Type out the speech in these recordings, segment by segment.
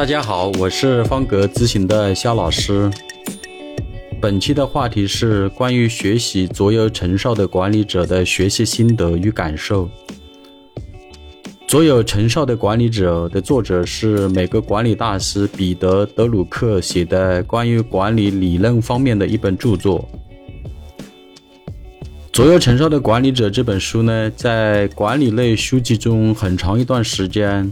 大家好，我是方格咨询的肖老师。本期的话题是关于学习卓有成效的管理者的学习心得与感受。卓有成效的管理者的作者是美国管理大师彼得·德鲁克写的关于管理理论方面的一本著作。卓有成效的管理者这本书呢，在管理类书籍中很长一段时间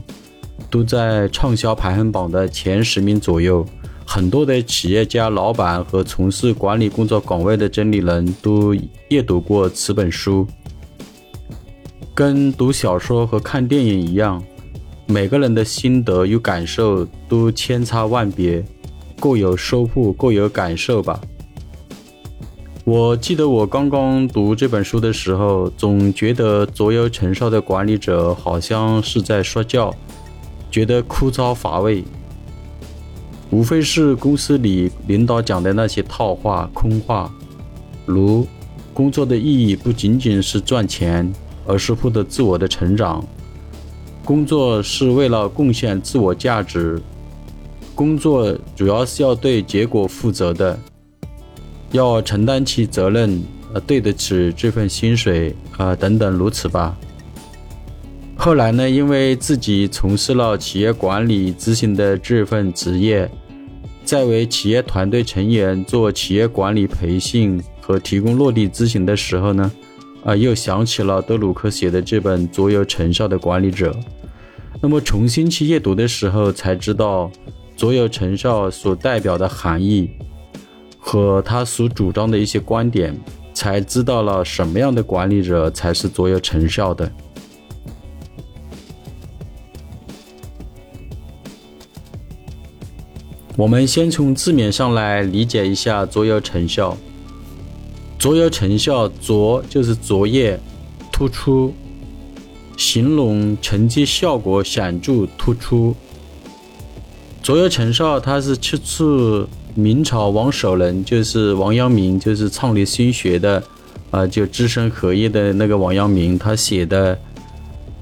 都在畅销排行榜的前十名左右。很多的企业家、老板和从事管理工作岗位的经理人都阅读过此本书。跟读小说和看电影一样，每个人的心得与感受都千差万别，各有收获，各有感受吧。我记得我刚刚读这本书的时候，总觉得卓有成效的管理者好像是在说教，觉得枯燥乏味，无非是公司里领导讲的那些套话、空话，如工作的意义不仅仅是赚钱，而是获得自我的成长；工作是为了贡献自我价值；工作主要是要对结果负责的。要承担起责任，呃，对得起这份薪水，啊，等等如此吧。后来呢，因为自己从事了企业管理咨询的这份职业，在为企业团队成员做企业管理培训和提供落地咨询的时候呢，啊，又想起了德鲁克写的这本《卓有成效的管理者》。那么重新去阅读的时候，才知道卓有成效所代表的含义。和他所主张的一些观点，才知道了什么样的管理者才是卓有成效的。我们先从字面上来理解一下“卓有成效”。卓有成效，卓就是卓越、突出，形容成绩效果显著突出。卓有成效，它是出自。明朝王守仁就是王阳明，就是创立心学的，啊，就知行合一的那个王阳明，他写的《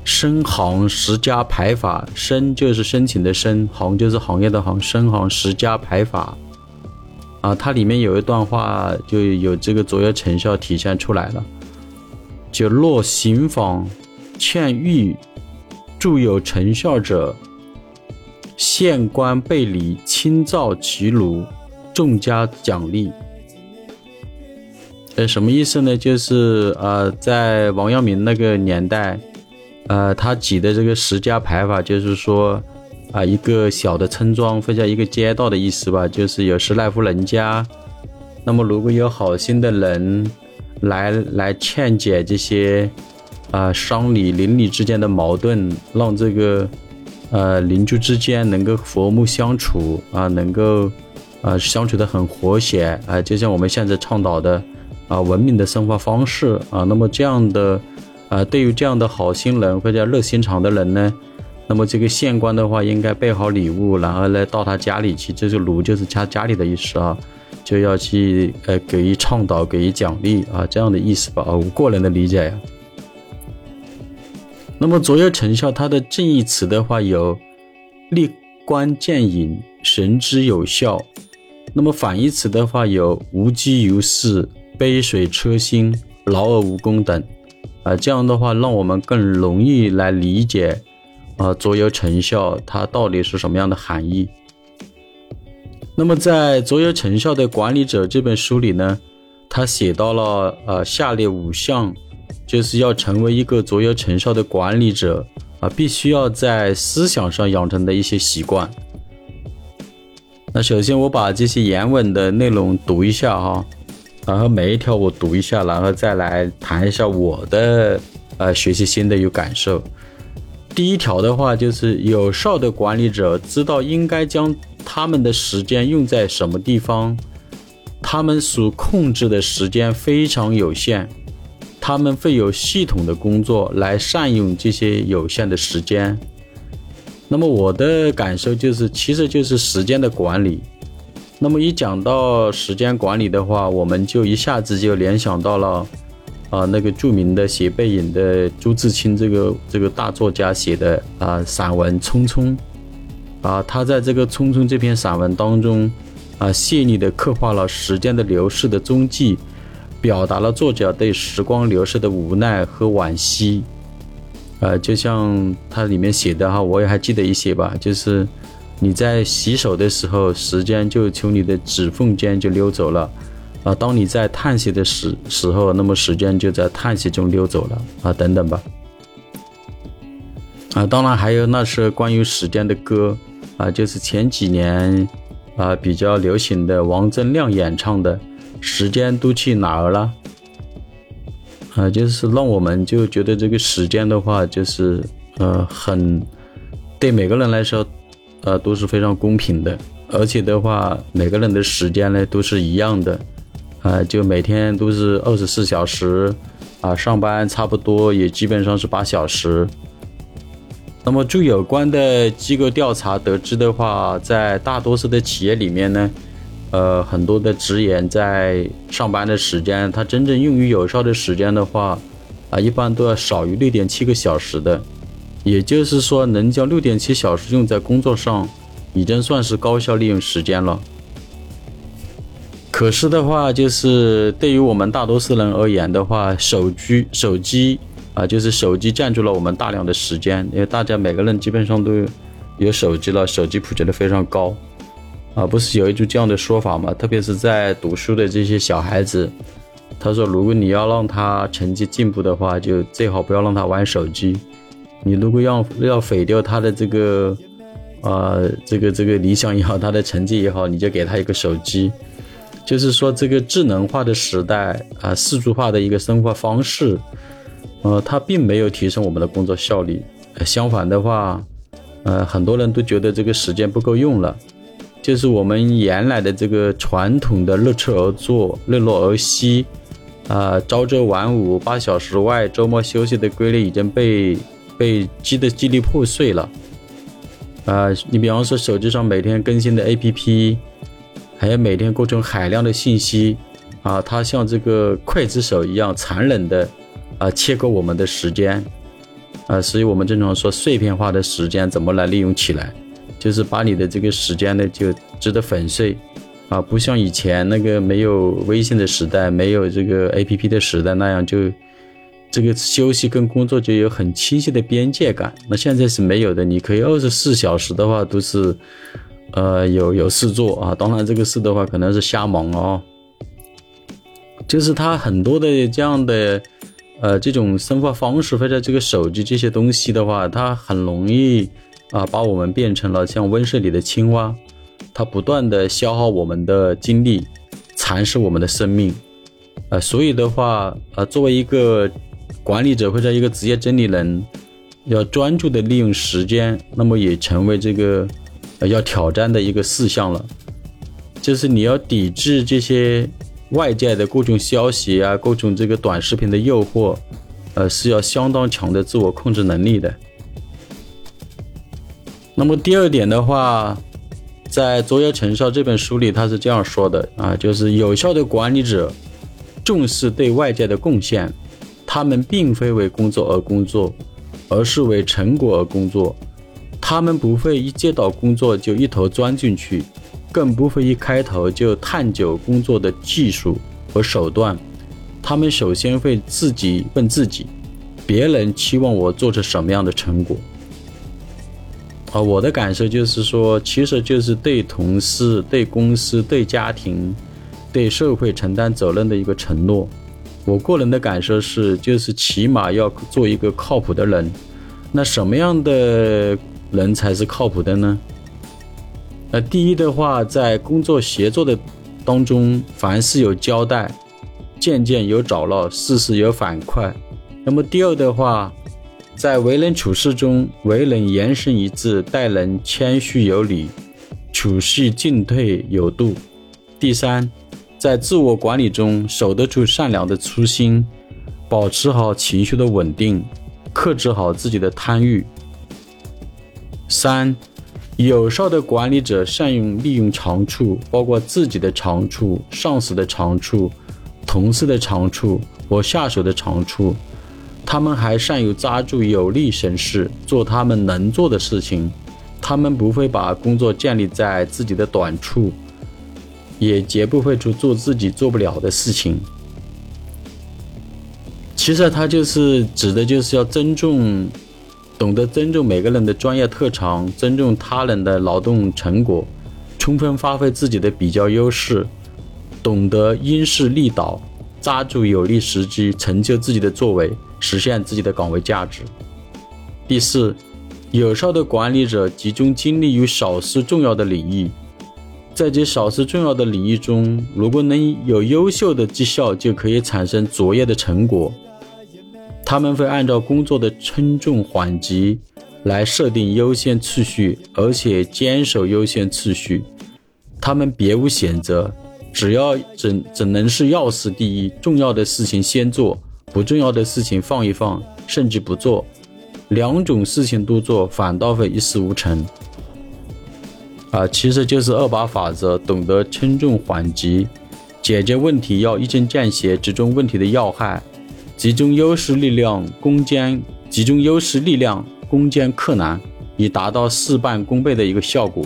申行十家排法》，申就是申请的申，行就是行业的行，申行十家排法，啊，它里面有一段话就有这个卓越成效体现出来了，就若行坊欠欲著有成效者，县官备礼，亲造其庐。重加奖励，呃，什么意思呢？就是呃，在王阳明那个年代，呃，他举的这个十家牌法，就是说，啊，一个小的村庄或者一个街道的意思吧，就是有十来户人家，那么如果有好心的人来来劝解这些啊商里邻里之间的矛盾，让这个呃邻居之间能够和睦相处啊，能够。啊，相处的很和谐啊，就像我们现在倡导的啊，文明的生活方式啊。那么这样的啊，对于这样的好心人或者热心肠的人呢，那么这个县官的话应该备好礼物，然后呢到他家里去，这是炉就是他家里的意思啊，就要去呃给予倡导，给予奖励啊，这样的意思吧。我个人的理解呀。那么卓越成效它的正义词的话有立竿见影、神之有效。那么反义词的话有无济于事、杯水车薪、劳而无功等，啊，这样的话让我们更容易来理解，啊，卓有成效它到底是什么样的含义。那么在《卓有成效的管理者》这本书里呢，他写到了呃下列五项，就是要成为一个卓有成效的管理者啊，必须要在思想上养成的一些习惯。那首先我把这些原文的内容读一下哈，然后每一条我读一下，然后再来谈一下我的呃学习心得与感受。第一条的话就是有效的管理者知道应该将他们的时间用在什么地方，他们所控制的时间非常有限，他们会有系统的工作来善用这些有限的时间。那么我的感受就是，其实就是时间的管理。那么一讲到时间管理的话，我们就一下子就联想到了，啊，那个著名的写背影的朱自清这个这个大作家写的啊散文《匆匆》，啊，他在这个《匆匆》这篇散文当中，啊，细腻地刻画了时间的流逝的踪迹，表达了作者对时光流逝的无奈和惋惜。呃，就像它里面写的哈，我也还记得一些吧，就是你在洗手的时候，时间就从你的指缝间就溜走了，啊，当你在叹息的时时候，那么时间就在叹息中溜走了，啊，等等吧。啊，当然还有那是关于时间的歌，啊，就是前几年啊比较流行的王铮亮演唱的《时间都去哪儿了》。啊，就是让我们就觉得这个时间的话，就是呃，很对每个人来说，呃，都是非常公平的，而且的话，每个人的时间呢都是一样的，啊，就每天都是二十四小时，啊，上班差不多也基本上是八小时。那么，据有关的机构调查得知的话，在大多数的企业里面呢。呃，很多的职员在上班的时间，他真正用于有效的时间的话，啊，一般都要少于六点七个小时的。也就是说，能将六点七小时用在工作上，已经算是高效利用时间了。可是的话，就是对于我们大多数人而言的话，手机手机啊，就是手机占据了我们大量的时间，因为大家每个人基本上都有手机了，手机普及的非常高。啊，不是有一句这样的说法吗？特别是在读书的这些小孩子，他说，如果你要让他成绩进步的话，就最好不要让他玩手机。你如果要要毁掉他的这个，呃，这个这个理想也好，他的成绩也好，你就给他一个手机。就是说，这个智能化的时代啊，四足化的一个生活方式，呃，它并没有提升我们的工作效率。相反的话，呃，很多人都觉得这个时间不够用了。就是我们原来的这个传统的日出而作、日落而息，啊，朝九晚五、八小时外、周末休息的规律已经被被击得支离破碎了。啊，你比方说手机上每天更新的 APP，还有每天各种海量的信息，啊，它像这个刽子手一样残忍的啊切割我们的时间，啊，所以我们经常说碎片化的时间怎么来利用起来。就是把你的这个时间呢，就值得粉碎，啊，不像以前那个没有微信的时代，没有这个 A P P 的时代那样，就这个休息跟工作就有很清晰的边界感。那现在是没有的，你可以二十四小时的话都是，呃，有有事做啊。当然这个事的话可能是瞎忙哦，就是他很多的这样的，呃，这种生活方式或者这个手机这些东西的话，它很容易。啊，把我们变成了像温室里的青蛙，它不断的消耗我们的精力，蚕食我们的生命。呃，所以的话，呃，作为一个管理者或者一个职业经理人，要专注的利用时间，那么也成为这个呃要挑战的一个事项了。就是你要抵制这些外界的各种消息啊，各种这个短视频的诱惑，呃，是要相当强的自我控制能力的。那么第二点的话，在《卓越成效》这本书里，他是这样说的啊，就是有效的管理者重视对外界的贡献，他们并非为工作而工作，而是为成果而工作。他们不会一接到工作就一头钻进去，更不会一开头就探究工作的技术和手段。他们首先会自己问自己：别人期望我做出什么样的成果？啊，我的感受就是说，其实就是对同事、对公司、对家庭、对社会承担责任的一个承诺。我个人的感受是，就是起码要做一个靠谱的人。那什么样的人才是靠谱的呢？那第一的话，在工作协作的当中，凡事有交代，件件有找到，事事有反馈。那么第二的话。在为人处事中，为人言行一致，待人谦虚有礼，处事进退有度。第三，在自我管理中，守得住善良的初心，保持好情绪的稳定，克制好自己的贪欲。三，有效的管理者善用利用长处，包括自己的长处、上司的长处、同事的长处或下属的长处。他们还善于抓住有利形势，做他们能做的事情。他们不会把工作建立在自己的短处，也绝不会去做自己做不了的事情。其实他就是指的就是要尊重，懂得尊重每个人的专业特长，尊重他人的劳动成果，充分发挥自己的比较优势，懂得因势利导，抓住有利时机，成就自己的作为，实现自己的岗位价值。第四。有效的管理者集中精力于少数重要的领域，在这少数重要的领域中，如果能有优秀的绩效，就可以产生卓越的成果。他们会按照工作的轻重缓急来设定优先次序，而且坚守优先次序。他们别无选择，只要只只能是要事第一，重要的事情先做，不重要的事情放一放，甚至不做。两种事情都做，反倒会一事无成。啊，其实就是二把法则，懂得轻重缓急，解决问题要一针见血，集中问题的要害，集中优势力量攻坚，集中优势力量攻坚克难，以达到事半功倍的一个效果，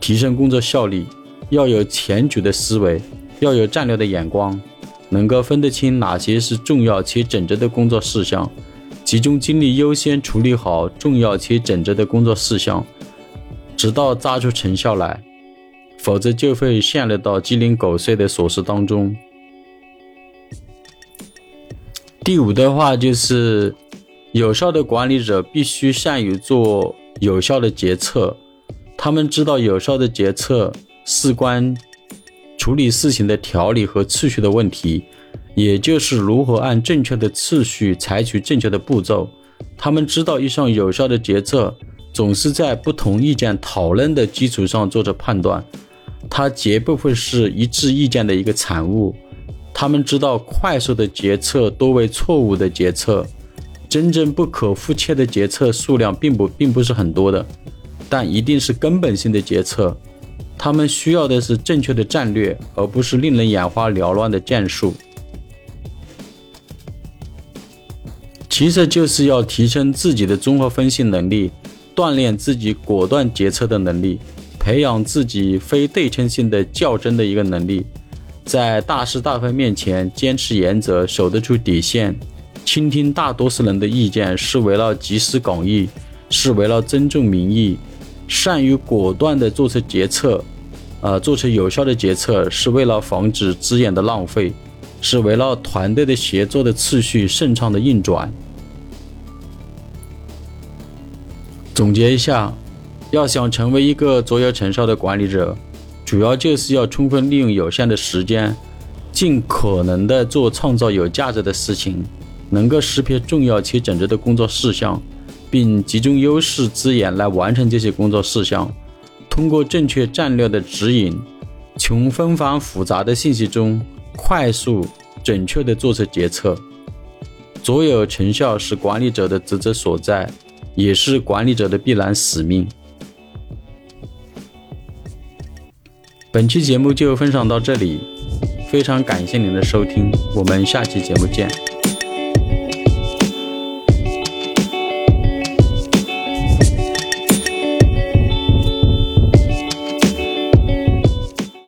提升工作效率。要有前局的思维，要有战略的眼光，能够分得清哪些是重要且整洁的工作事项。集中精力，优先处理好重要且整洁的工作事项，直到抓出成效来，否则就会陷入到鸡零狗碎的琐事当中。第五的话就是，有效的管理者必须善于做有效的决策，他们知道有效的决策事关处理事情的条理和次序的问题。也就是如何按正确的次序采取正确的步骤。他们知道一项有效的决策总是在不同意见讨论的基础上做着判断，它绝不会是一致意见的一个产物。他们知道快速的决策多为错误的决策，真正不可复切的决策数量并不并不是很多的，但一定是根本性的决策。他们需要的是正确的战略，而不是令人眼花缭乱的战术。其实就是要提升自己的综合分析能力，锻炼自己果断决策的能力，培养自己非对称性的较真的一个能力，在大是大非面前坚持原则，守得住底线，倾听大多数人的意见，是为了集思广益，是为了尊重民意，善于果断地做出决策，呃，做出有效的决策，是为了防止资源的浪费，是为了团队的协作的次序顺畅的运转。总结一下，要想成为一个卓有成效的管理者，主要就是要充分利用有限的时间，尽可能的做创造有价值的事情，能够识别重要且整洁的工作事项，并集中优势资源来完成这些工作事项。通过正确战略的指引，从纷繁复杂的信息中快速准确地做出决策。卓有成效是管理者的职责所在。也是管理者的必然使命。本期节目就分享到这里，非常感谢您的收听，我们下期节目见。